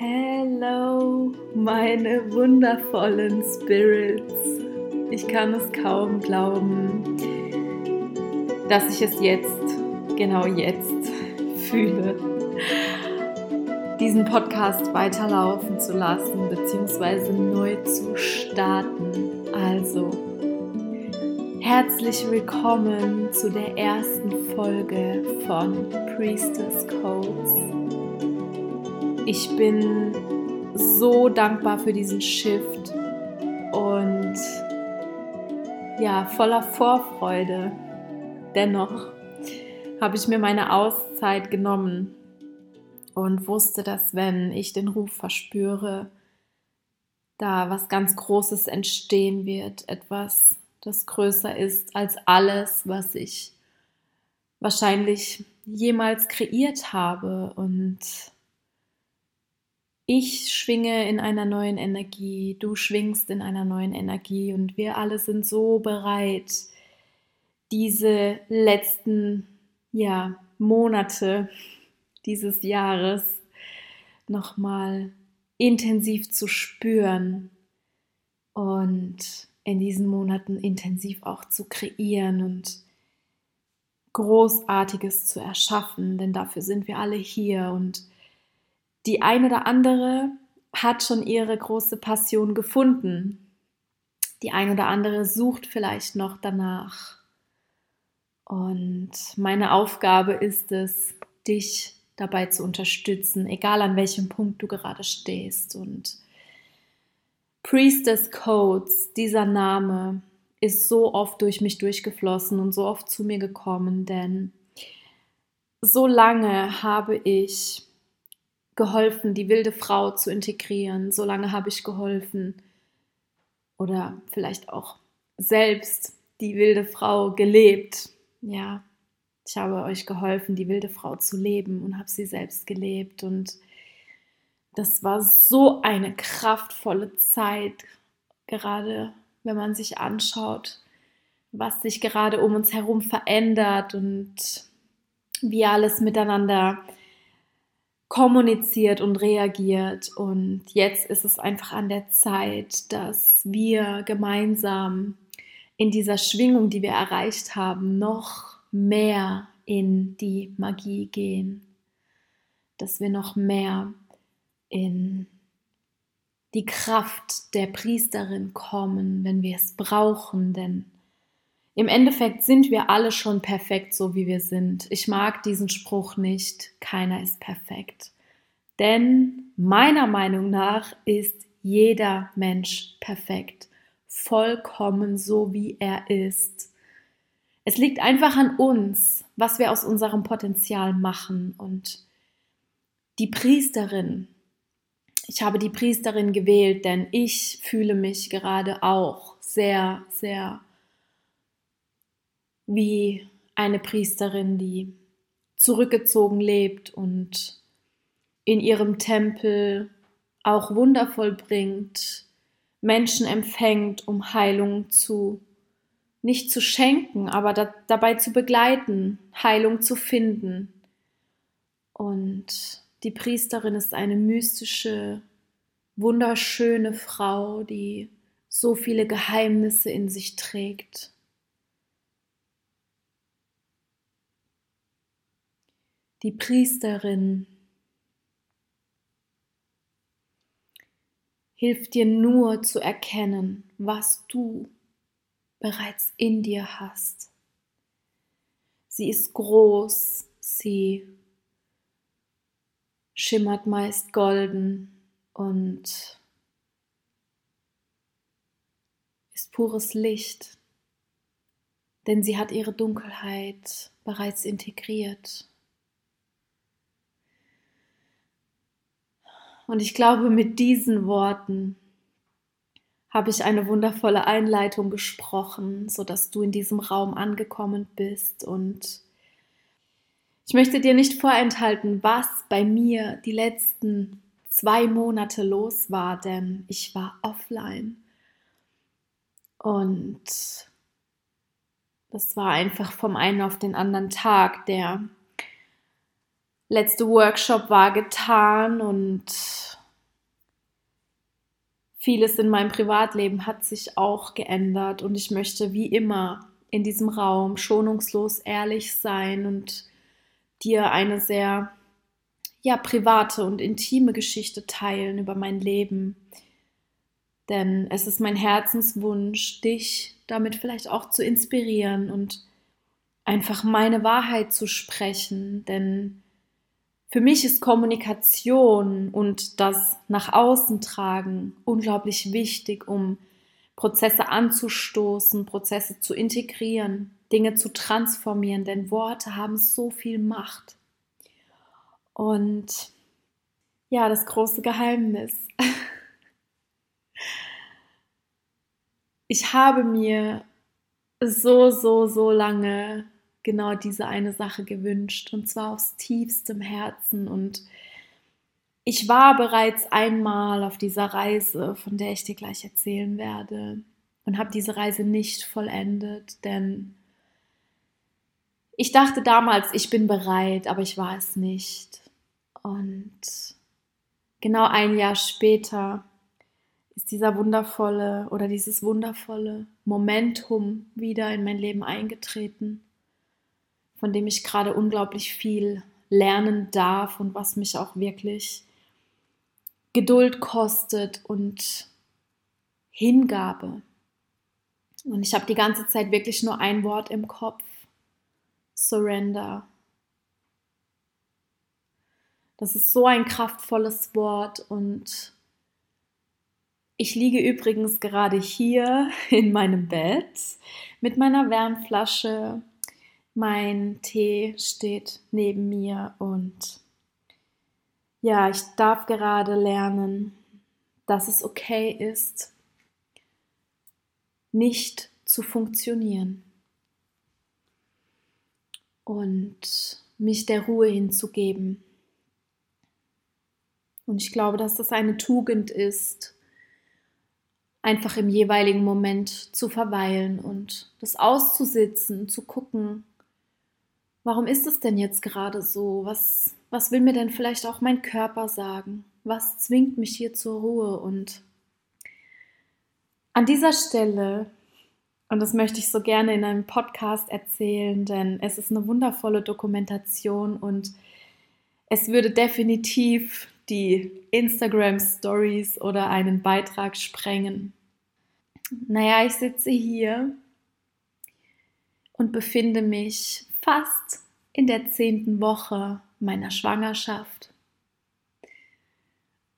Hello, meine wundervollen Spirits. Ich kann es kaum glauben, dass ich es jetzt, genau jetzt, fühle, diesen Podcast weiterlaufen zu lassen, beziehungsweise neu zu starten. Also, herzlich willkommen zu der ersten Folge von Priestess Codes ich bin so dankbar für diesen Shift und ja, voller Vorfreude. Dennoch habe ich mir meine Auszeit genommen und wusste, dass wenn ich den Ruf verspüre, da was ganz Großes entstehen wird, etwas, das größer ist als alles, was ich wahrscheinlich jemals kreiert habe und ich schwinge in einer neuen Energie, du schwingst in einer neuen Energie und wir alle sind so bereit, diese letzten ja, Monate dieses Jahres nochmal intensiv zu spüren und in diesen Monaten intensiv auch zu kreieren und Großartiges zu erschaffen, denn dafür sind wir alle hier und die eine oder andere hat schon ihre große Passion gefunden. Die eine oder andere sucht vielleicht noch danach. Und meine Aufgabe ist es, dich dabei zu unterstützen, egal an welchem Punkt du gerade stehst. Und Priestess Codes, dieser Name, ist so oft durch mich durchgeflossen und so oft zu mir gekommen, denn so lange habe ich geholfen, die wilde Frau zu integrieren. So lange habe ich geholfen. Oder vielleicht auch selbst die wilde Frau gelebt. Ja, ich habe euch geholfen, die wilde Frau zu leben und habe sie selbst gelebt. Und das war so eine kraftvolle Zeit, gerade wenn man sich anschaut, was sich gerade um uns herum verändert und wie alles miteinander kommuniziert und reagiert. Und jetzt ist es einfach an der Zeit, dass wir gemeinsam in dieser Schwingung, die wir erreicht haben, noch mehr in die Magie gehen. Dass wir noch mehr in die Kraft der Priesterin kommen, wenn wir es brauchen, denn im Endeffekt sind wir alle schon perfekt, so wie wir sind. Ich mag diesen Spruch nicht, keiner ist perfekt. Denn meiner Meinung nach ist jeder Mensch perfekt, vollkommen so, wie er ist. Es liegt einfach an uns, was wir aus unserem Potenzial machen. Und die Priesterin, ich habe die Priesterin gewählt, denn ich fühle mich gerade auch sehr, sehr wie eine Priesterin, die zurückgezogen lebt und in ihrem Tempel auch Wunder vollbringt, Menschen empfängt, um Heilung zu nicht zu schenken, aber da, dabei zu begleiten, Heilung zu finden. Und die Priesterin ist eine mystische, wunderschöne Frau, die so viele Geheimnisse in sich trägt. Die Priesterin hilft dir nur zu erkennen, was du bereits in dir hast. Sie ist groß, sie schimmert meist golden und ist pures Licht, denn sie hat ihre Dunkelheit bereits integriert. Und ich glaube, mit diesen Worten habe ich eine wundervolle Einleitung gesprochen, sodass du in diesem Raum angekommen bist. Und ich möchte dir nicht vorenthalten, was bei mir die letzten zwei Monate los war, denn ich war offline. Und das war einfach vom einen auf den anderen Tag. Der letzte Workshop war getan und vieles in meinem Privatleben hat sich auch geändert und ich möchte wie immer in diesem Raum schonungslos ehrlich sein und dir eine sehr ja private und intime Geschichte teilen über mein Leben. Denn es ist mein Herzenswunsch, dich damit vielleicht auch zu inspirieren und einfach meine Wahrheit zu sprechen, denn für mich ist Kommunikation und das nach außen tragen unglaublich wichtig, um Prozesse anzustoßen, Prozesse zu integrieren, Dinge zu transformieren, denn Worte haben so viel Macht. Und ja, das große Geheimnis. Ich habe mir so, so, so lange genau diese eine Sache gewünscht und zwar aus tiefstem Herzen. Und ich war bereits einmal auf dieser Reise, von der ich dir gleich erzählen werde, und habe diese Reise nicht vollendet, denn ich dachte damals, ich bin bereit, aber ich war es nicht. Und genau ein Jahr später ist dieser wundervolle oder dieses wundervolle Momentum wieder in mein Leben eingetreten von dem ich gerade unglaublich viel lernen darf und was mich auch wirklich Geduld kostet und Hingabe. Und ich habe die ganze Zeit wirklich nur ein Wort im Kopf. Surrender. Das ist so ein kraftvolles Wort und ich liege übrigens gerade hier in meinem Bett mit meiner Wärmflasche mein Tee steht neben mir und ja, ich darf gerade lernen, dass es okay ist, nicht zu funktionieren und mich der Ruhe hinzugeben. Und ich glaube, dass das eine Tugend ist, einfach im jeweiligen Moment zu verweilen und das auszusitzen, zu gucken, warum ist es denn jetzt gerade so? Was, was will mir denn vielleicht auch mein Körper sagen? Was zwingt mich hier zur Ruhe? Und an dieser Stelle, und das möchte ich so gerne in einem Podcast erzählen, denn es ist eine wundervolle Dokumentation und es würde definitiv die Instagram Stories oder einen Beitrag sprengen. Naja, ich sitze hier und befinde mich fast in der zehnten Woche meiner Schwangerschaft,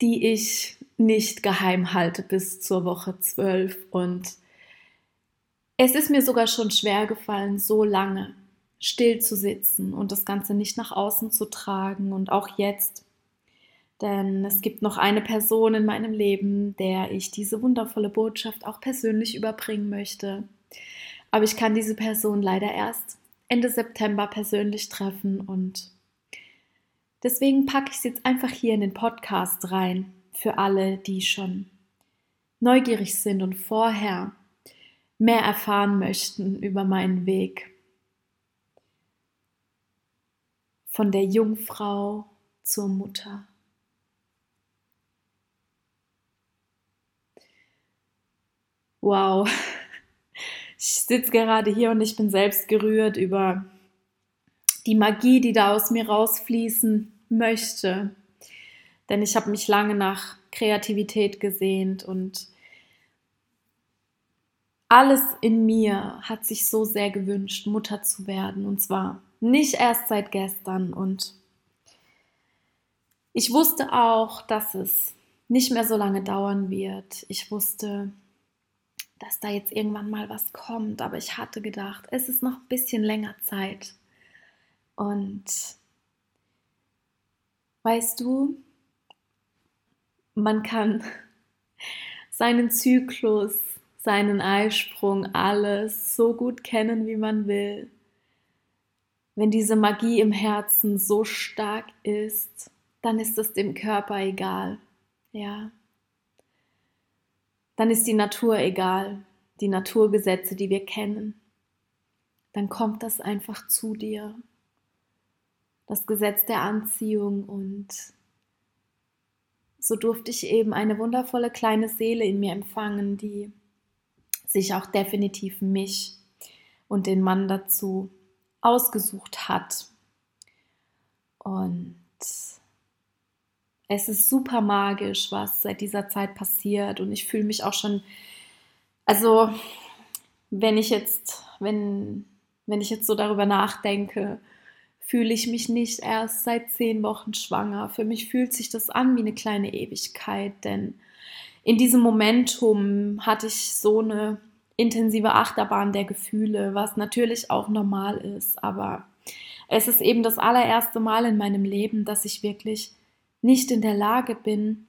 die ich nicht geheim halte bis zur Woche zwölf. Und es ist mir sogar schon schwer gefallen, so lange still zu sitzen und das Ganze nicht nach außen zu tragen und auch jetzt. Denn es gibt noch eine Person in meinem Leben, der ich diese wundervolle Botschaft auch persönlich überbringen möchte. Aber ich kann diese Person leider erst Ende September persönlich treffen und deswegen packe ich es jetzt einfach hier in den Podcast rein für alle, die schon neugierig sind und vorher mehr erfahren möchten über meinen Weg. Von der Jungfrau zur Mutter. Wow, ich sitze gerade hier und ich bin selbst gerührt über die Magie, die da aus mir rausfließen möchte. Denn ich habe mich lange nach Kreativität gesehnt und alles in mir hat sich so sehr gewünscht, Mutter zu werden. Und zwar nicht erst seit gestern. Und ich wusste auch, dass es nicht mehr so lange dauern wird. Ich wusste, dass da jetzt irgendwann mal was kommt. Aber ich hatte gedacht, es ist noch ein bisschen länger Zeit. Und weißt du, man kann seinen Zyklus, seinen Eisprung, alles so gut kennen, wie man will. Wenn diese Magie im Herzen so stark ist, dann ist es dem Körper egal. Ja dann ist die Natur egal, die Naturgesetze, die wir kennen. Dann kommt das einfach zu dir. Das Gesetz der Anziehung und so durfte ich eben eine wundervolle kleine Seele in mir empfangen, die sich auch definitiv mich und den Mann dazu ausgesucht hat. Und es ist super magisch, was seit dieser Zeit passiert. Und ich fühle mich auch schon, also wenn ich jetzt, wenn, wenn ich jetzt so darüber nachdenke, fühle ich mich nicht erst seit zehn Wochen schwanger. Für mich fühlt sich das an wie eine kleine Ewigkeit, denn in diesem Momentum hatte ich so eine intensive Achterbahn der Gefühle, was natürlich auch normal ist, aber es ist eben das allererste Mal in meinem Leben, dass ich wirklich nicht in der Lage bin,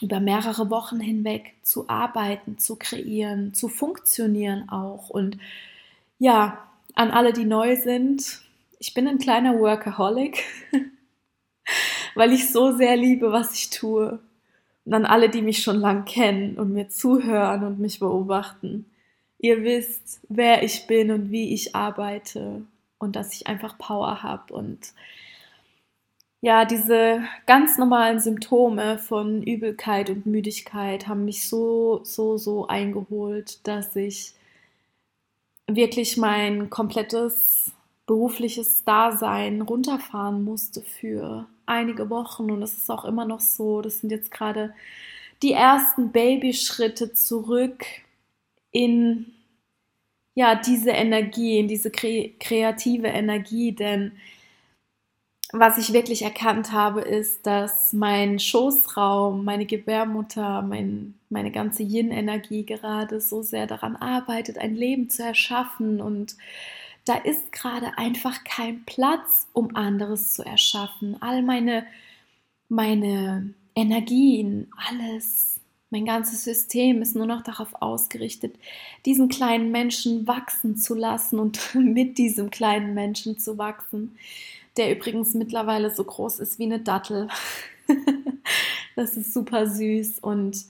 über mehrere Wochen hinweg zu arbeiten, zu kreieren, zu funktionieren auch. Und ja, an alle, die neu sind, ich bin ein kleiner Workaholic, weil ich so sehr liebe, was ich tue. Und an alle, die mich schon lang kennen und mir zuhören und mich beobachten. Ihr wisst, wer ich bin und wie ich arbeite und dass ich einfach Power habe und ja, diese ganz normalen Symptome von Übelkeit und Müdigkeit haben mich so, so, so eingeholt, dass ich wirklich mein komplettes berufliches Dasein runterfahren musste für einige Wochen. Und das ist auch immer noch so. Das sind jetzt gerade die ersten Babyschritte zurück in ja, diese Energie, in diese kre kreative Energie, denn was ich wirklich erkannt habe, ist, dass mein Schoßraum, meine Gebärmutter, mein, meine ganze Yin-Energie gerade so sehr daran arbeitet, ein Leben zu erschaffen. Und da ist gerade einfach kein Platz, um anderes zu erschaffen. All meine, meine Energien, alles, mein ganzes System ist nur noch darauf ausgerichtet, diesen kleinen Menschen wachsen zu lassen und mit diesem kleinen Menschen zu wachsen der übrigens mittlerweile so groß ist wie eine Dattel. das ist super süß und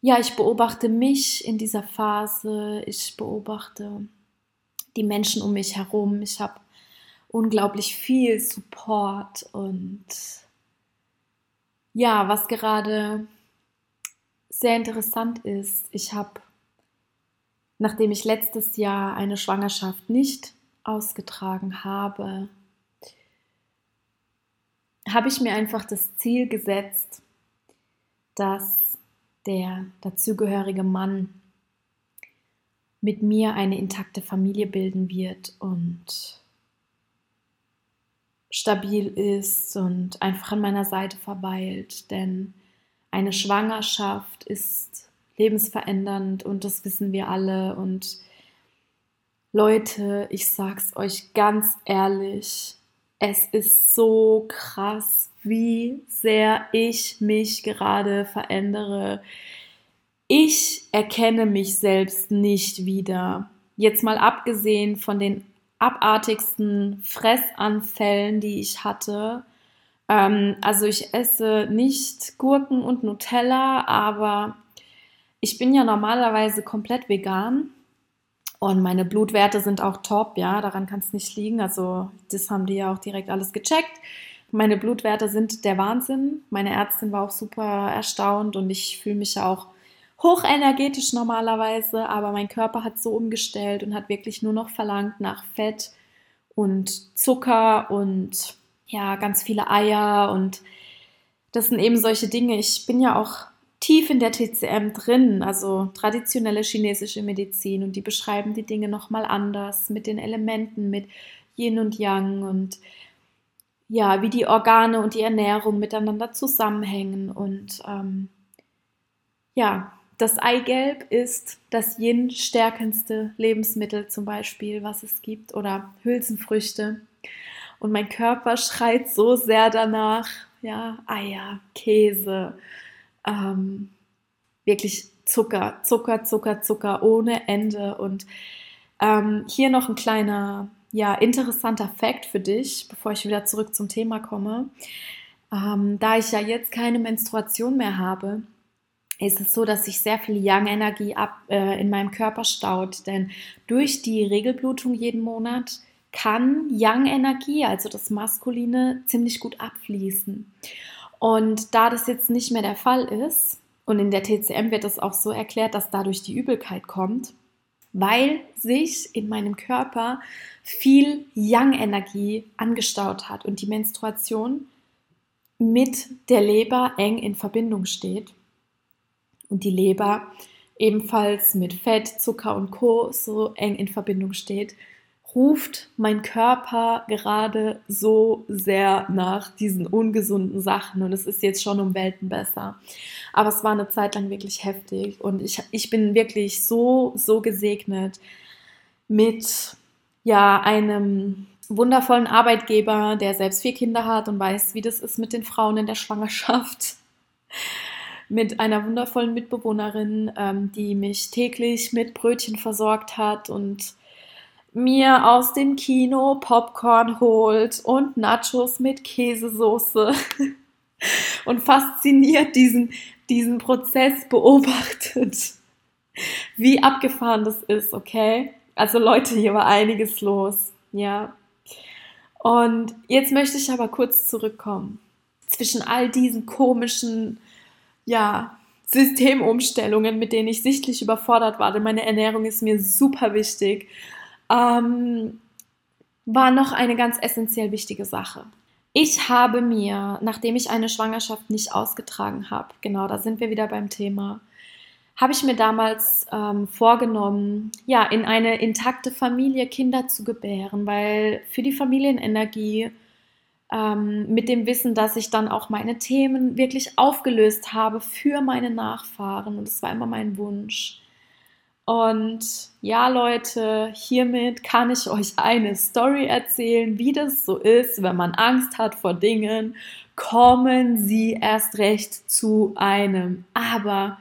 ja, ich beobachte mich in dieser Phase, ich beobachte die Menschen um mich herum, ich habe unglaublich viel Support und ja, was gerade sehr interessant ist, ich habe, nachdem ich letztes Jahr eine Schwangerschaft nicht ausgetragen habe, habe ich mir einfach das Ziel gesetzt, dass der dazugehörige Mann mit mir eine intakte Familie bilden wird und stabil ist und einfach an meiner Seite verweilt. Denn eine Schwangerschaft ist lebensverändernd und das wissen wir alle. Und Leute, ich sag's euch ganz ehrlich, es ist so krass, wie sehr ich mich gerade verändere. Ich erkenne mich selbst nicht wieder. Jetzt mal abgesehen von den abartigsten Fressanfällen, die ich hatte. Ähm, also ich esse nicht Gurken und Nutella, aber ich bin ja normalerweise komplett vegan. Und meine Blutwerte sind auch top, ja, daran kann es nicht liegen. Also das haben die ja auch direkt alles gecheckt. Meine Blutwerte sind der Wahnsinn. Meine Ärztin war auch super erstaunt und ich fühle mich ja auch hochenergetisch normalerweise, aber mein Körper hat so umgestellt und hat wirklich nur noch verlangt nach Fett und Zucker und ja, ganz viele Eier und das sind eben solche Dinge. Ich bin ja auch tief in der TCM drin, also traditionelle chinesische Medizin und die beschreiben die Dinge nochmal anders mit den Elementen, mit Yin und Yang und ja, wie die Organe und die Ernährung miteinander zusammenhängen und ähm, ja, das Eigelb ist das Yin-stärkendste Lebensmittel zum Beispiel, was es gibt, oder Hülsenfrüchte. Und mein Körper schreit so sehr danach, ja, Eier, Käse, ähm, wirklich Zucker, Zucker, Zucker, Zucker ohne Ende. Und ähm, hier noch ein kleiner, ja, interessanter Fakt für dich, bevor ich wieder zurück zum Thema komme. Ähm, da ich ja jetzt keine Menstruation mehr habe, ist es so, dass sich sehr viel Yang-Energie äh, in meinem Körper staut. Denn durch die Regelblutung jeden Monat kann Yang-Energie, also das Maskuline, ziemlich gut abfließen. Und da das jetzt nicht mehr der Fall ist, und in der TCM wird es auch so erklärt, dass dadurch die Übelkeit kommt, weil sich in meinem Körper viel Yang-Energie angestaut hat und die Menstruation mit der Leber eng in Verbindung steht. Und die Leber ebenfalls mit Fett, Zucker und Co. so eng in Verbindung steht, ruft mein Körper gerade so sehr nach diesen ungesunden Sachen und es ist jetzt schon um Welten besser. Aber es war eine Zeit lang wirklich heftig und ich, ich bin wirklich so, so gesegnet mit ja, einem wundervollen Arbeitgeber, der selbst vier Kinder hat und weiß, wie das ist mit den Frauen in der Schwangerschaft. mit einer wundervollen Mitbewohnerin, ähm, die mich täglich mit Brötchen versorgt hat und mir aus dem Kino Popcorn holt und Nachos mit Käsesoße und fasziniert diesen, diesen Prozess beobachtet, wie abgefahren das ist, okay? Also Leute, hier war einiges los, ja. Und jetzt möchte ich aber kurz zurückkommen. Zwischen all diesen komischen, ja, Systemumstellungen, mit denen ich sichtlich überfordert war, denn meine Ernährung ist mir super wichtig ähm, war noch eine ganz essentiell wichtige Sache. Ich habe mir, nachdem ich eine Schwangerschaft nicht ausgetragen habe, genau, da sind wir wieder beim Thema, habe ich mir damals ähm, vorgenommen, ja, in eine intakte Familie Kinder zu gebären, weil für die Familienenergie ähm, mit dem Wissen, dass ich dann auch meine Themen wirklich aufgelöst habe für meine Nachfahren und das war immer mein Wunsch. Und ja, Leute, hiermit kann ich euch eine Story erzählen, wie das so ist, wenn man Angst hat vor Dingen, kommen sie erst recht zu einem. Aber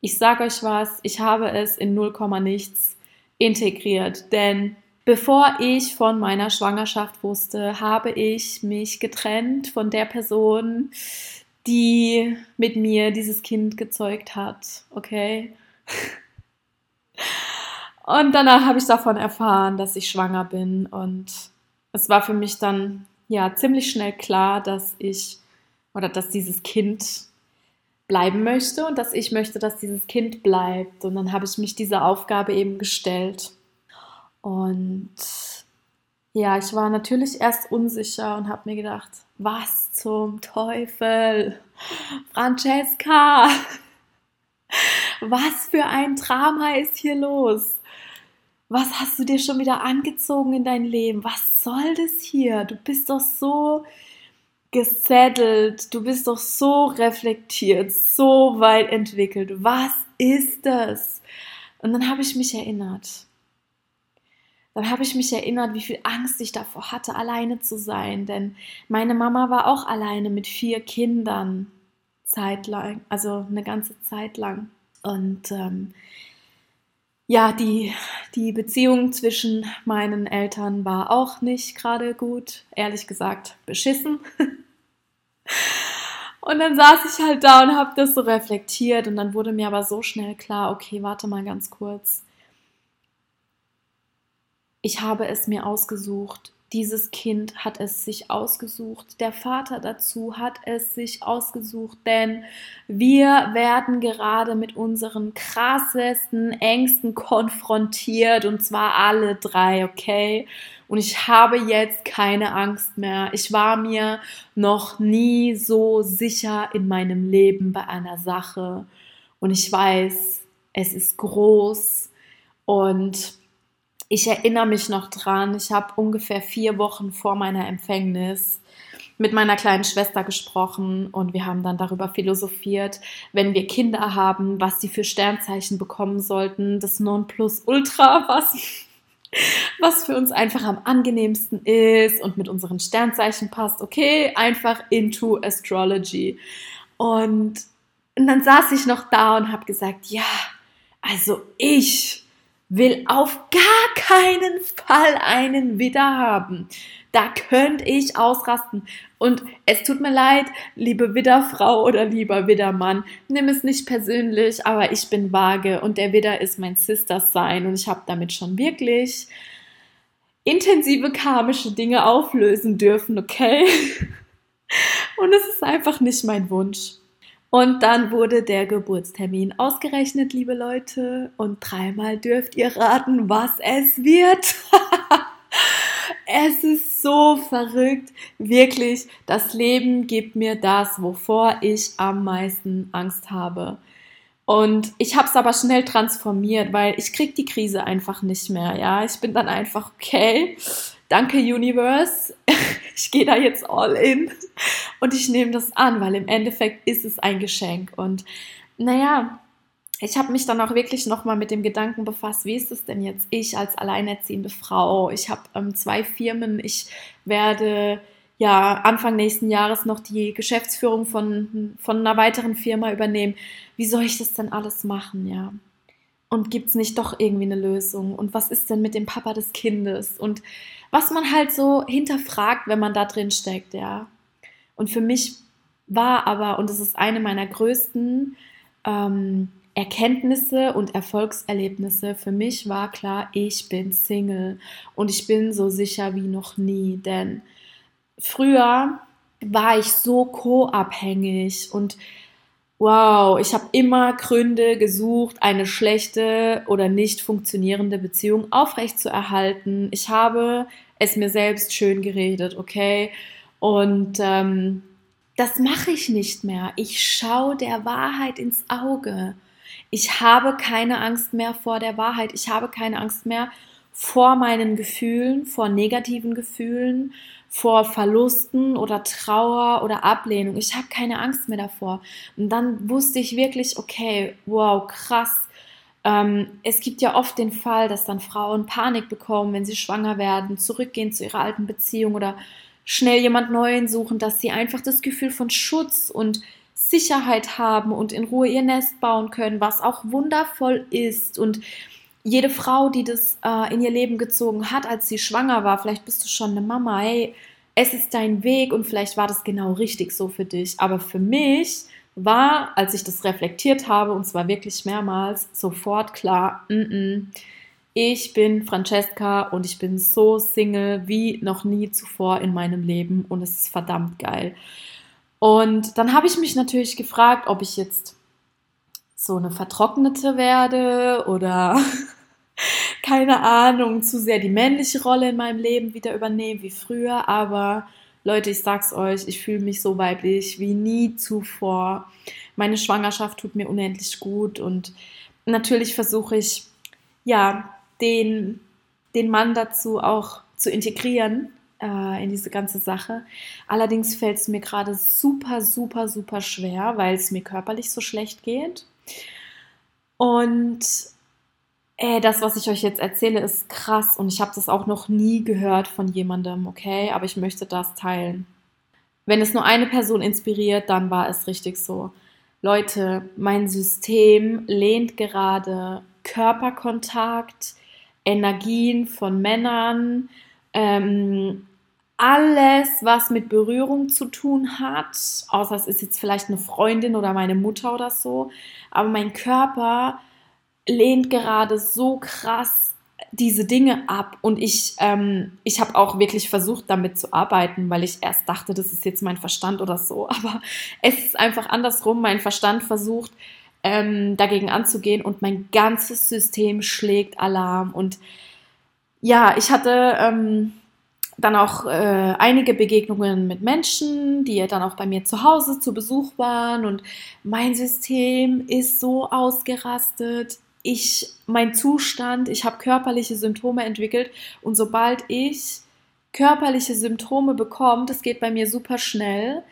ich sage euch was, ich habe es in 0, nichts integriert, denn bevor ich von meiner Schwangerschaft wusste, habe ich mich getrennt von der Person, die mit mir dieses Kind gezeugt hat, okay? Und danach habe ich davon erfahren, dass ich schwanger bin. Und es war für mich dann ja ziemlich schnell klar, dass ich oder dass dieses Kind bleiben möchte und dass ich möchte, dass dieses Kind bleibt. Und dann habe ich mich dieser Aufgabe eben gestellt. Und ja, ich war natürlich erst unsicher und habe mir gedacht, was zum Teufel? Francesca, was für ein Drama ist hier los? Was hast du dir schon wieder angezogen in dein Leben? Was soll das hier? Du bist doch so gesettelt, du bist doch so reflektiert, so weit entwickelt. Was ist das? Und dann habe ich mich erinnert. Dann habe ich mich erinnert, wie viel Angst ich davor hatte, alleine zu sein. Denn meine Mama war auch alleine mit vier Kindern zeitlang, also eine ganze Zeit lang. Und ähm, ja, die, die Beziehung zwischen meinen Eltern war auch nicht gerade gut, ehrlich gesagt beschissen. Und dann saß ich halt da und habe das so reflektiert und dann wurde mir aber so schnell klar, okay, warte mal ganz kurz. Ich habe es mir ausgesucht. Dieses Kind hat es sich ausgesucht. Der Vater dazu hat es sich ausgesucht, denn wir werden gerade mit unseren krassesten Ängsten konfrontiert und zwar alle drei, okay? Und ich habe jetzt keine Angst mehr. Ich war mir noch nie so sicher in meinem Leben bei einer Sache und ich weiß, es ist groß und ich erinnere mich noch dran, ich habe ungefähr vier Wochen vor meiner Empfängnis mit meiner kleinen Schwester gesprochen und wir haben dann darüber philosophiert, wenn wir Kinder haben, was sie für Sternzeichen bekommen sollten, das Nonplusultra, was, was für uns einfach am angenehmsten ist und mit unseren Sternzeichen passt. Okay, einfach into Astrology. Und, und dann saß ich noch da und habe gesagt, ja, also ich will auf gar keinen Fall einen Widder haben. Da könnte ich ausrasten. Und es tut mir leid, liebe Widderfrau oder lieber Widdermann, nimm es nicht persönlich, aber ich bin vage und der Widder ist mein Sister Sign und ich habe damit schon wirklich intensive karmische Dinge auflösen dürfen, okay? Und es ist einfach nicht mein Wunsch. Und dann wurde der Geburtstermin ausgerechnet, liebe Leute. Und dreimal dürft ihr raten, was es wird. es ist so verrückt. Wirklich, das Leben gibt mir das, wovor ich am meisten Angst habe. Und ich habe es aber schnell transformiert, weil ich krieg die Krise einfach nicht mehr. Ja, ich bin dann einfach okay. Danke Universe. Ich gehe da jetzt all in und ich nehme das an, weil im Endeffekt ist es ein Geschenk. Und naja, ich habe mich dann auch wirklich nochmal mit dem Gedanken befasst, wie ist es denn jetzt ich als alleinerziehende Frau? Ich habe ähm, zwei Firmen, ich werde ja Anfang nächsten Jahres noch die Geschäftsführung von, von einer weiteren Firma übernehmen. Wie soll ich das denn alles machen, ja? Und gibt es nicht doch irgendwie eine Lösung? Und was ist denn mit dem Papa des Kindes? Und was man halt so hinterfragt, wenn man da drin steckt, ja. Und für mich war aber, und das ist eine meiner größten ähm, Erkenntnisse und Erfolgserlebnisse, für mich war klar, ich bin Single und ich bin so sicher wie noch nie, denn früher war ich so co-abhängig und wow, ich habe immer Gründe gesucht, eine schlechte oder nicht funktionierende Beziehung aufrechtzuerhalten. Ich habe es mir selbst schön geredet, okay? Und ähm, das mache ich nicht mehr. Ich schaue der Wahrheit ins Auge. Ich habe keine Angst mehr vor der Wahrheit. Ich habe keine Angst mehr vor meinen Gefühlen, vor negativen Gefühlen, vor Verlusten oder Trauer oder Ablehnung. Ich habe keine Angst mehr davor. Und dann wusste ich wirklich, okay, wow, krass. Ähm, es gibt ja oft den Fall, dass dann Frauen Panik bekommen, wenn sie schwanger werden, zurückgehen zu ihrer alten Beziehung oder schnell jemand Neuen suchen, dass sie einfach das Gefühl von Schutz und Sicherheit haben und in Ruhe ihr Nest bauen können, was auch wundervoll ist. Und jede Frau, die das äh, in ihr Leben gezogen hat, als sie schwanger war, vielleicht bist du schon eine Mama, hey, es ist dein Weg und vielleicht war das genau richtig so für dich. Aber für mich war, als ich das reflektiert habe, und zwar wirklich mehrmals, sofort klar, mm -mm, ich bin Francesca und ich bin so Single wie noch nie zuvor in meinem Leben und es ist verdammt geil. Und dann habe ich mich natürlich gefragt, ob ich jetzt so eine Vertrocknete werde oder keine Ahnung, zu sehr die männliche Rolle in meinem Leben wieder übernehmen wie früher. Aber Leute, ich sag's euch, ich fühle mich so weiblich wie nie zuvor. Meine Schwangerschaft tut mir unendlich gut und natürlich versuche ich, ja, den, den Mann dazu auch zu integrieren äh, in diese ganze Sache. Allerdings fällt es mir gerade super, super, super schwer, weil es mir körperlich so schlecht geht. Und äh, das, was ich euch jetzt erzähle, ist krass und ich habe das auch noch nie gehört von jemandem, okay? Aber ich möchte das teilen. Wenn es nur eine Person inspiriert, dann war es richtig so. Leute, mein System lehnt gerade Körperkontakt, Energien von Männern, ähm, alles, was mit Berührung zu tun hat, außer es ist jetzt vielleicht eine Freundin oder meine Mutter oder so, aber mein Körper lehnt gerade so krass diese Dinge ab und ich, ähm, ich habe auch wirklich versucht, damit zu arbeiten, weil ich erst dachte, das ist jetzt mein Verstand oder so, aber es ist einfach andersrum. Mein Verstand versucht, ähm, dagegen anzugehen und mein ganzes System schlägt Alarm und ja, ich hatte ähm, dann auch äh, einige Begegnungen mit Menschen, die dann auch bei mir zu Hause zu Besuch waren und mein System ist so ausgerastet. Ich, mein Zustand, ich habe körperliche Symptome entwickelt und sobald ich körperliche Symptome bekomme, das geht bei mir super schnell,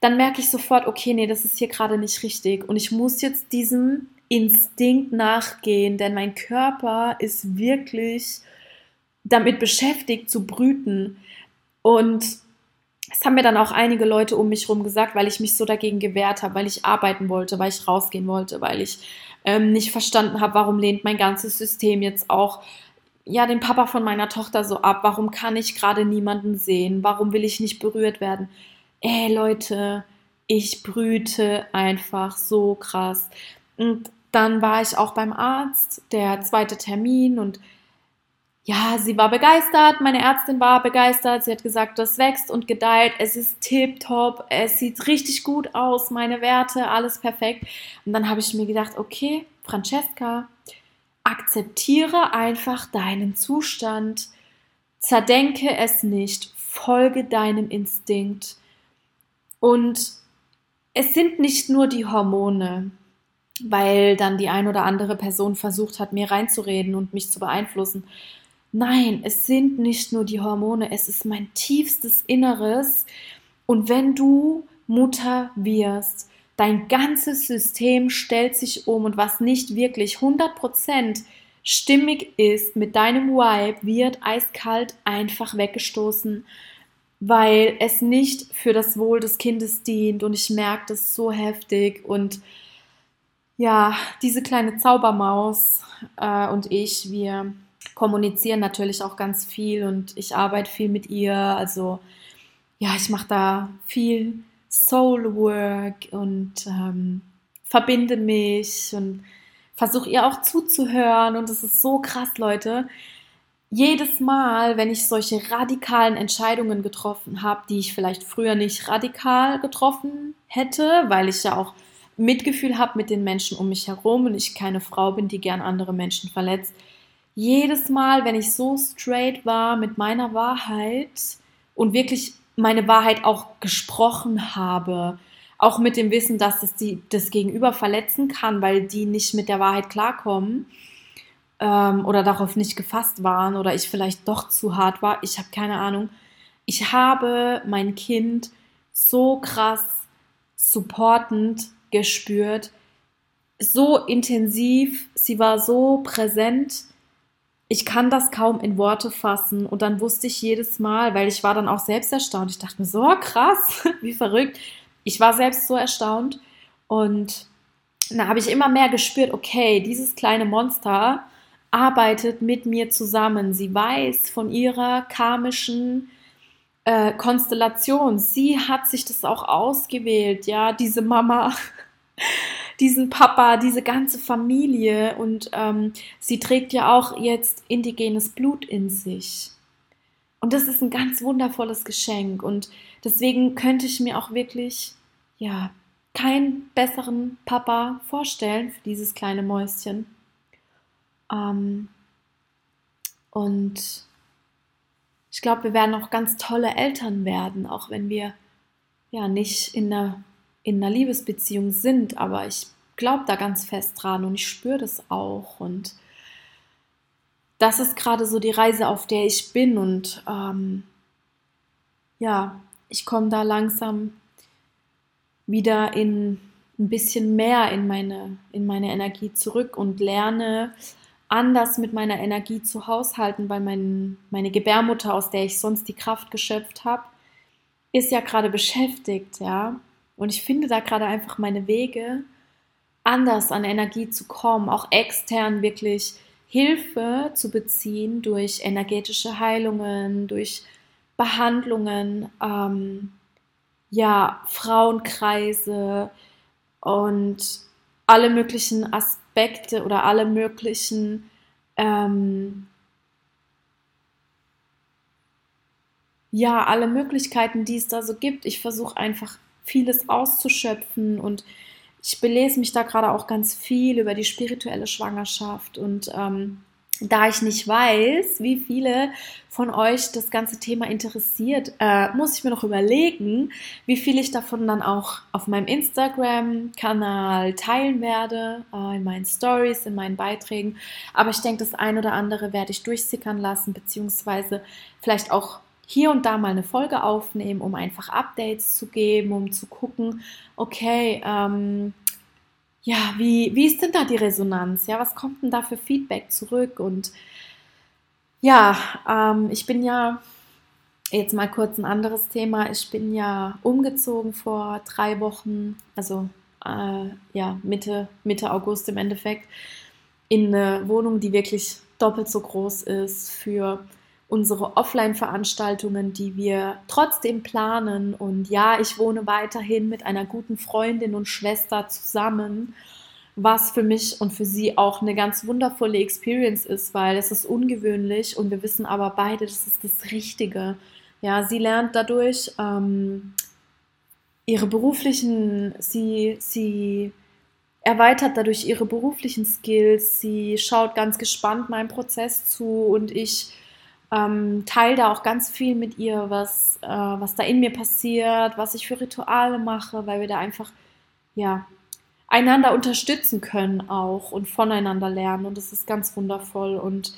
dann merke ich sofort, okay, nee, das ist hier gerade nicht richtig und ich muss jetzt diesem Instinkt nachgehen, denn mein Körper ist wirklich damit beschäftigt zu brüten. Und das haben mir dann auch einige Leute um mich herum gesagt, weil ich mich so dagegen gewehrt habe, weil ich arbeiten wollte, weil ich rausgehen wollte, weil ich ähm, nicht verstanden habe, warum lehnt mein ganzes System jetzt auch ja den Papa von meiner Tochter so ab? Warum kann ich gerade niemanden sehen? Warum will ich nicht berührt werden? Ey Leute, ich brüte einfach so krass. Und dann war ich auch beim Arzt, der zweite Termin und ja, sie war begeistert, meine Ärztin war begeistert, sie hat gesagt, das wächst und gedeiht, es ist tipptopp, es sieht richtig gut aus, meine Werte, alles perfekt. Und dann habe ich mir gedacht, okay, Francesca, akzeptiere einfach deinen Zustand, zerdenke es nicht, folge deinem Instinkt. Und es sind nicht nur die Hormone, weil dann die ein oder andere Person versucht hat, mir reinzureden und mich zu beeinflussen, Nein, es sind nicht nur die Hormone, es ist mein tiefstes Inneres. Und wenn du Mutter wirst, dein ganzes System stellt sich um und was nicht wirklich 100% stimmig ist mit deinem Vibe, wird eiskalt einfach weggestoßen, weil es nicht für das Wohl des Kindes dient. Und ich merke das so heftig. Und ja, diese kleine Zaubermaus äh, und ich, wir kommunizieren natürlich auch ganz viel und ich arbeite viel mit ihr. Also ja, ich mache da viel Soul Work und ähm, verbinde mich und versuche ihr auch zuzuhören. Und es ist so krass, Leute. Jedes Mal, wenn ich solche radikalen Entscheidungen getroffen habe, die ich vielleicht früher nicht radikal getroffen hätte, weil ich ja auch Mitgefühl habe mit den Menschen um mich herum und ich keine Frau bin, die gern andere Menschen verletzt, jedes Mal, wenn ich so straight war mit meiner Wahrheit und wirklich meine Wahrheit auch gesprochen habe, auch mit dem Wissen, dass es die, das Gegenüber verletzen kann, weil die nicht mit der Wahrheit klarkommen ähm, oder darauf nicht gefasst waren oder ich vielleicht doch zu hart war, ich habe keine Ahnung. Ich habe mein Kind so krass supportend gespürt, so intensiv, sie war so präsent ich kann das kaum in Worte fassen. Und dann wusste ich jedes Mal, weil ich war dann auch selbst erstaunt. Ich dachte mir so krass, wie verrückt. Ich war selbst so erstaunt. Und da habe ich immer mehr gespürt, okay, dieses kleine Monster arbeitet mit mir zusammen. Sie weiß von ihrer karmischen äh, Konstellation. Sie hat sich das auch ausgewählt, ja, diese Mama diesen Papa, diese ganze Familie und ähm, sie trägt ja auch jetzt indigenes Blut in sich. Und das ist ein ganz wundervolles Geschenk und deswegen könnte ich mir auch wirklich, ja, keinen besseren Papa vorstellen für dieses kleine Mäuschen. Ähm, und ich glaube, wir werden auch ganz tolle Eltern werden, auch wenn wir ja nicht in einer in einer Liebesbeziehung sind, aber ich glaube da ganz fest dran und ich spüre das auch. Und das ist gerade so die Reise, auf der ich bin. Und ähm, ja, ich komme da langsam wieder in ein bisschen mehr in meine, in meine Energie zurück und lerne anders mit meiner Energie zu haushalten, weil mein, meine Gebärmutter, aus der ich sonst die Kraft geschöpft habe, ist ja gerade beschäftigt, ja. Und ich finde da gerade einfach meine Wege, anders an Energie zu kommen, auch extern wirklich Hilfe zu beziehen durch energetische Heilungen, durch Behandlungen, ähm, ja, Frauenkreise und alle möglichen Aspekte oder alle möglichen ähm, ja, alle Möglichkeiten, die es da so gibt. Ich versuche einfach vieles auszuschöpfen und ich belese mich da gerade auch ganz viel über die spirituelle Schwangerschaft und ähm, da ich nicht weiß, wie viele von euch das ganze Thema interessiert, äh, muss ich mir noch überlegen, wie viel ich davon dann auch auf meinem Instagram-Kanal teilen werde, äh, in meinen Stories, in meinen Beiträgen. Aber ich denke, das ein oder andere werde ich durchsickern lassen, beziehungsweise vielleicht auch hier und da mal eine Folge aufnehmen, um einfach Updates zu geben, um zu gucken, okay, ähm, ja, wie, wie ist denn da die Resonanz? Ja, was kommt denn da für Feedback zurück? Und ja, ähm, ich bin ja, jetzt mal kurz ein anderes Thema, ich bin ja umgezogen vor drei Wochen, also äh, ja, Mitte, Mitte August im Endeffekt, in eine Wohnung, die wirklich doppelt so groß ist für unsere Offline-Veranstaltungen, die wir trotzdem planen. Und ja, ich wohne weiterhin mit einer guten Freundin und Schwester zusammen. was für mich und für sie auch eine ganz wundervolle Experience ist, weil es ist ungewöhnlich und wir wissen aber beide, das ist das Richtige. Ja, sie lernt dadurch ähm, ihre beruflichen, sie, sie erweitert dadurch ihre beruflichen Skills, sie schaut ganz gespannt meinem Prozess zu und ich ähm, teile da auch ganz viel mit ihr, was, äh, was da in mir passiert, was ich für Rituale mache, weil wir da einfach, ja, einander unterstützen können auch und voneinander lernen. Und das ist ganz wundervoll. Und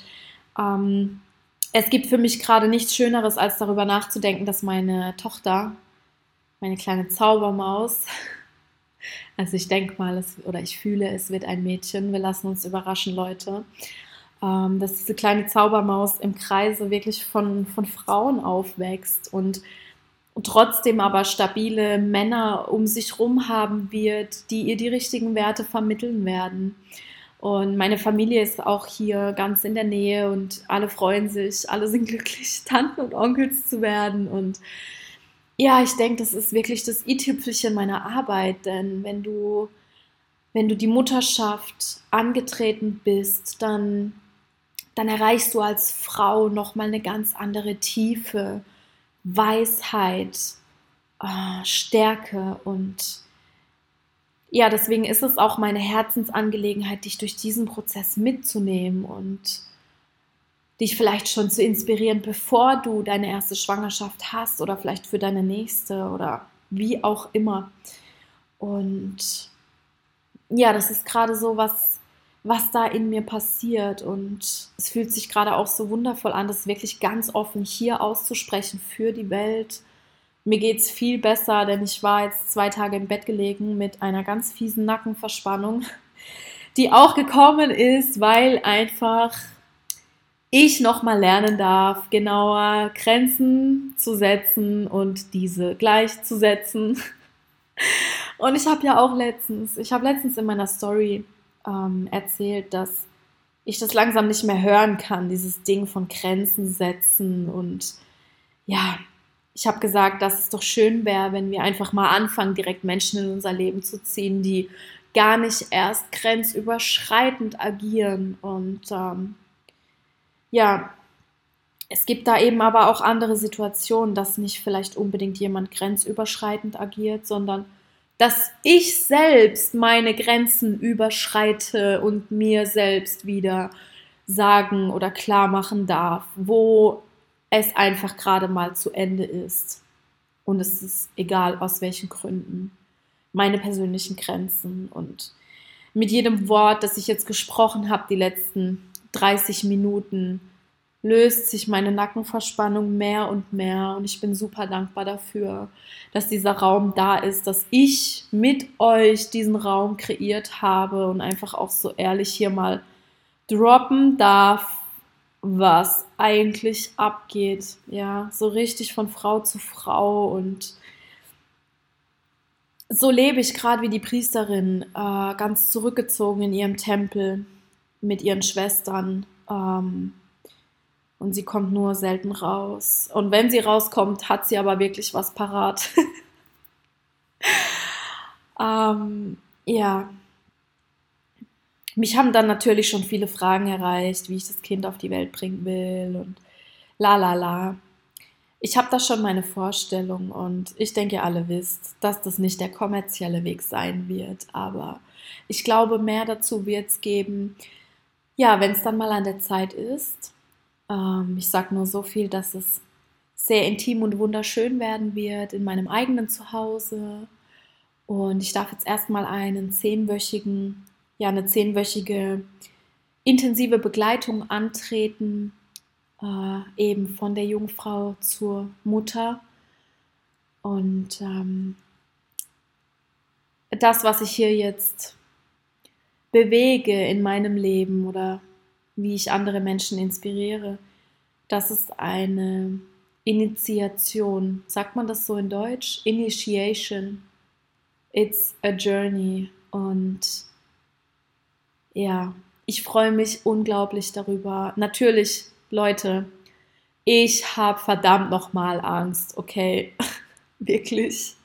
ähm, es gibt für mich gerade nichts Schöneres, als darüber nachzudenken, dass meine Tochter, meine kleine Zaubermaus, also ich denke mal, es, oder ich fühle, es wird ein Mädchen, wir lassen uns überraschen, Leute, ähm, dass diese kleine Zaubermaus im Kreise wirklich von, von Frauen aufwächst und, trotzdem aber stabile Männer um sich herum haben wird, die ihr die richtigen Werte vermitteln werden. Und meine Familie ist auch hier ganz in der Nähe und alle freuen sich, alle sind glücklich, Tanten und Onkels zu werden. Und ja, ich denke, das ist wirklich das i-Tüpfelchen meiner Arbeit, denn wenn du, wenn du die Mutterschaft angetreten bist, dann dann erreichst du als Frau nochmal eine ganz andere Tiefe, Weisheit, äh, Stärke und ja, deswegen ist es auch meine Herzensangelegenheit, dich durch diesen Prozess mitzunehmen und dich vielleicht schon zu inspirieren, bevor du deine erste Schwangerschaft hast oder vielleicht für deine nächste oder wie auch immer. Und ja, das ist gerade so was, was da in mir passiert. Und es fühlt sich gerade auch so wundervoll an, das wirklich ganz offen hier auszusprechen für die Welt. Mir geht es viel besser, denn ich war jetzt zwei Tage im Bett gelegen mit einer ganz fiesen Nackenverspannung, die auch gekommen ist, weil einfach ich nochmal lernen darf, genauer Grenzen zu setzen und diese gleichzusetzen. Und ich habe ja auch letztens, ich habe letztens in meiner Story ähm, erzählt, dass ich das langsam nicht mehr hören kann, dieses Ding von Grenzen setzen. Und ja, ich habe gesagt, dass es doch schön wäre, wenn wir einfach mal anfangen, direkt Menschen in unser Leben zu ziehen, die gar nicht erst grenzüberschreitend agieren. Und ähm, ja, es gibt da eben aber auch andere Situationen, dass nicht vielleicht unbedingt jemand grenzüberschreitend agiert, sondern dass ich selbst meine Grenzen überschreite und mir selbst wieder sagen oder klar machen darf, wo es einfach gerade mal zu Ende ist. Und es ist egal aus welchen Gründen. Meine persönlichen Grenzen. Und mit jedem Wort, das ich jetzt gesprochen habe, die letzten 30 Minuten, löst sich meine Nackenverspannung mehr und mehr und ich bin super dankbar dafür, dass dieser Raum da ist, dass ich mit euch diesen Raum kreiert habe und einfach auch so ehrlich hier mal droppen darf, was eigentlich abgeht. Ja, so richtig von Frau zu Frau und so lebe ich gerade wie die Priesterin, äh, ganz zurückgezogen in ihrem Tempel mit ihren Schwestern. Ähm, und sie kommt nur selten raus. Und wenn sie rauskommt, hat sie aber wirklich was parat. ähm, ja. Mich haben dann natürlich schon viele Fragen erreicht, wie ich das Kind auf die Welt bringen will und la la la. Ich habe da schon meine Vorstellung und ich denke, ihr alle wisst, dass das nicht der kommerzielle Weg sein wird, aber ich glaube, mehr dazu wird es geben, ja, wenn es dann mal an der Zeit ist. Ähm, ich sage nur so viel, dass es sehr intim und wunderschön werden wird in meinem eigenen Zuhause. Und ich darf jetzt erstmal einen zehnwöchigen, ja, eine zehnwöchige intensive Begleitung antreten, äh, eben von der Jungfrau zur Mutter. Und ähm, das, was ich hier jetzt bewege in meinem Leben oder wie ich andere Menschen inspiriere. Das ist eine Initiation. Sagt man das so in Deutsch? Initiation. It's a journey. Und ja, ich freue mich unglaublich darüber. Natürlich, Leute, ich habe verdammt nochmal Angst, okay? Wirklich.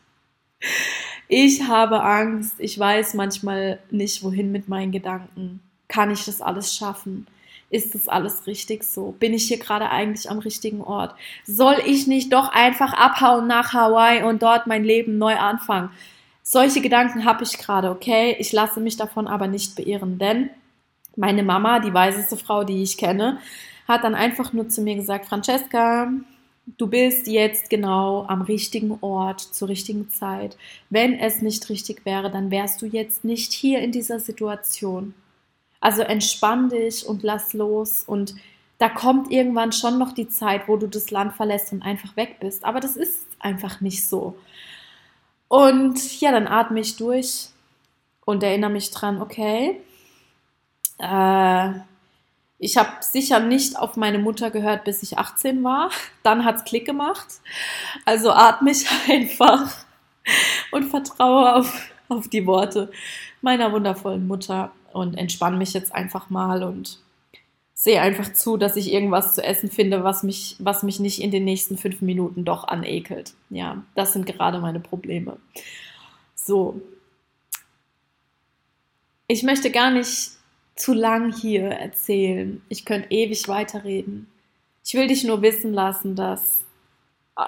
Ich habe Angst. Ich weiß manchmal nicht, wohin mit meinen Gedanken. Kann ich das alles schaffen? Ist das alles richtig so? Bin ich hier gerade eigentlich am richtigen Ort? Soll ich nicht doch einfach abhauen nach Hawaii und dort mein Leben neu anfangen? Solche Gedanken habe ich gerade, okay? Ich lasse mich davon aber nicht beirren, denn meine Mama, die weiseste Frau, die ich kenne, hat dann einfach nur zu mir gesagt, Francesca, du bist jetzt genau am richtigen Ort zur richtigen Zeit. Wenn es nicht richtig wäre, dann wärst du jetzt nicht hier in dieser Situation. Also entspann dich und lass los und da kommt irgendwann schon noch die Zeit, wo du das Land verlässt und einfach weg bist. Aber das ist einfach nicht so. Und ja, dann atme ich durch und erinnere mich dran, okay, äh, ich habe sicher nicht auf meine Mutter gehört, bis ich 18 war. Dann hat es Klick gemacht. Also atme ich einfach und vertraue auf, auf die Worte meiner wundervollen Mutter und entspanne mich jetzt einfach mal und sehe einfach zu, dass ich irgendwas zu essen finde, was mich, was mich nicht in den nächsten fünf Minuten doch anekelt. Ja, das sind gerade meine Probleme. So. Ich möchte gar nicht zu lang hier erzählen. Ich könnte ewig weiterreden. Ich will dich nur wissen lassen, dass,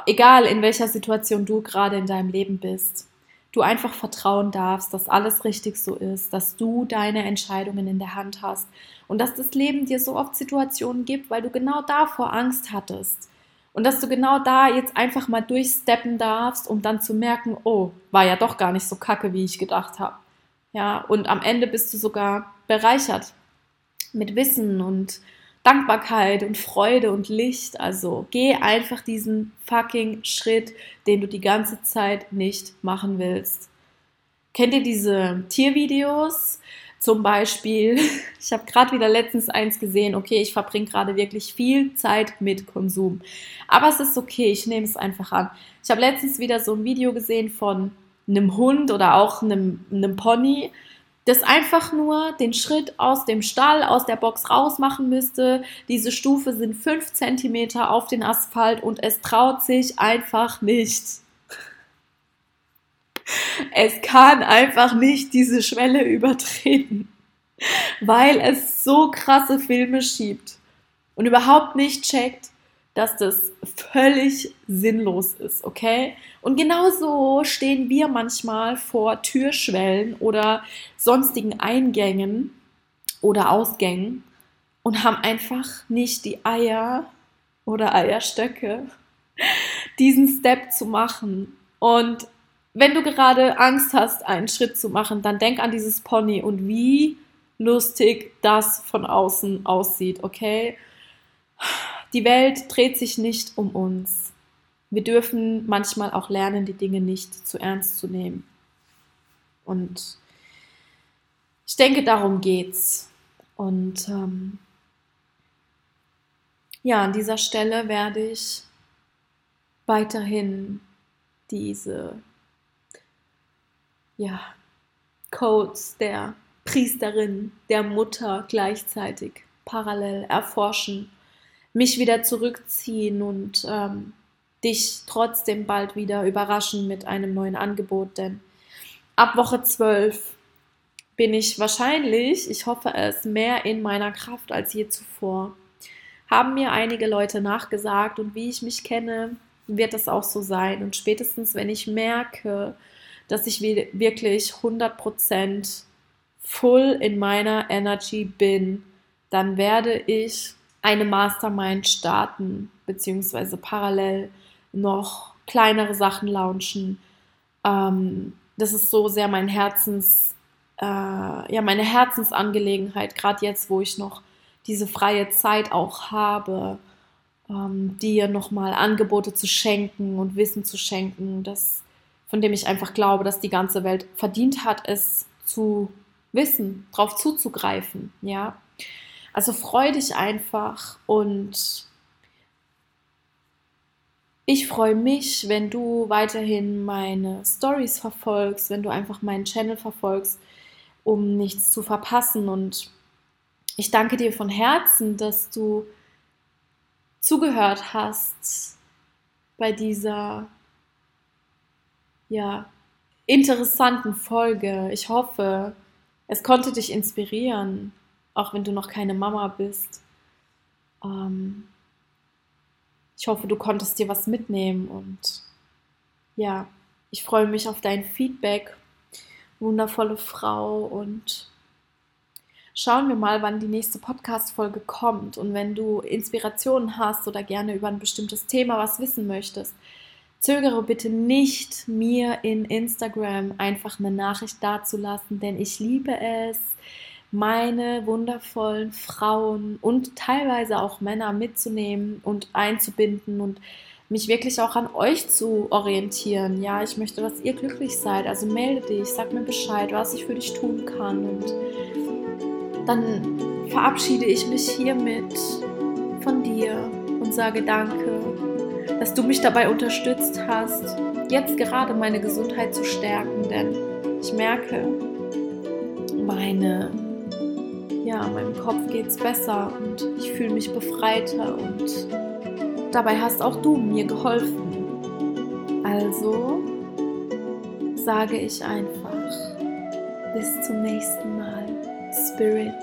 egal in welcher Situation du gerade in deinem Leben bist, du einfach vertrauen darfst, dass alles richtig so ist, dass du deine Entscheidungen in der Hand hast und dass das Leben dir so oft Situationen gibt, weil du genau davor Angst hattest. Und dass du genau da jetzt einfach mal durchsteppen darfst, um dann zu merken, oh, war ja doch gar nicht so kacke, wie ich gedacht habe. Ja, und am Ende bist du sogar bereichert mit Wissen und Dankbarkeit und Freude und Licht. Also geh einfach diesen fucking Schritt, den du die ganze Zeit nicht machen willst. Kennt ihr diese Tiervideos? Zum Beispiel, ich habe gerade wieder letztens eins gesehen, okay, ich verbringe gerade wirklich viel Zeit mit Konsum. Aber es ist okay, ich nehme es einfach an. Ich habe letztens wieder so ein Video gesehen von einem Hund oder auch einem, einem Pony, das einfach nur den Schritt aus dem Stall, aus der Box raus machen müsste. Diese Stufe sind fünf Zentimeter auf den Asphalt und es traut sich einfach nicht. Es kann einfach nicht diese Schwelle übertreten, weil es so krasse Filme schiebt und überhaupt nicht checkt, dass das völlig sinnlos ist, okay? Und genauso stehen wir manchmal vor Türschwellen oder sonstigen Eingängen oder Ausgängen und haben einfach nicht die Eier oder Eierstöcke, diesen Step zu machen. Und wenn du gerade Angst hast, einen Schritt zu machen, dann denk an dieses Pony und wie lustig das von außen aussieht, okay? Die Welt dreht sich nicht um uns. Wir dürfen manchmal auch lernen, die Dinge nicht zu ernst zu nehmen. Und ich denke, darum geht's. Und ähm, ja, an dieser Stelle werde ich weiterhin diese ja, Codes der Priesterin, der Mutter gleichzeitig parallel erforschen mich wieder zurückziehen und ähm, dich trotzdem bald wieder überraschen mit einem neuen Angebot, denn ab Woche 12 bin ich wahrscheinlich, ich hoffe es, mehr in meiner Kraft als je zuvor. Haben mir einige Leute nachgesagt und wie ich mich kenne, wird das auch so sein. Und spätestens, wenn ich merke, dass ich wirklich 100% full in meiner Energy bin, dann werde ich eine Mastermind starten, beziehungsweise parallel noch kleinere Sachen launchen. Ähm, das ist so sehr mein Herzens, äh, ja, meine Herzensangelegenheit, gerade jetzt, wo ich noch diese freie Zeit auch habe, ähm, dir nochmal Angebote zu schenken und Wissen zu schenken, das, von dem ich einfach glaube, dass die ganze Welt verdient hat, es zu wissen, darauf zuzugreifen, ja. Also freu dich einfach und ich freue mich, wenn du weiterhin meine Stories verfolgst, wenn du einfach meinen Channel verfolgst, um nichts zu verpassen. Und ich danke dir von Herzen, dass du zugehört hast bei dieser ja, interessanten Folge. Ich hoffe, es konnte dich inspirieren, auch wenn du noch keine Mama bist. Ähm, ich hoffe, du konntest dir was mitnehmen und ja, ich freue mich auf dein Feedback, wundervolle Frau und schauen wir mal, wann die nächste Podcast-Folge kommt. Und wenn du Inspirationen hast oder gerne über ein bestimmtes Thema was wissen möchtest, zögere bitte nicht, mir in Instagram einfach eine Nachricht dazulassen, denn ich liebe es, meine wundervollen Frauen und teilweise auch Männer mitzunehmen und einzubinden und mich wirklich auch an euch zu orientieren. Ja, ich möchte, dass ihr glücklich seid. Also melde dich, sag mir Bescheid, was ich für dich tun kann. Und dann verabschiede ich mich hiermit von dir und sage danke, dass du mich dabei unterstützt hast, jetzt gerade meine Gesundheit zu stärken, denn ich merke, meine ja, meinem Kopf geht es besser und ich fühle mich befreiter und dabei hast auch du mir geholfen. Also sage ich einfach bis zum nächsten Mal. Spirit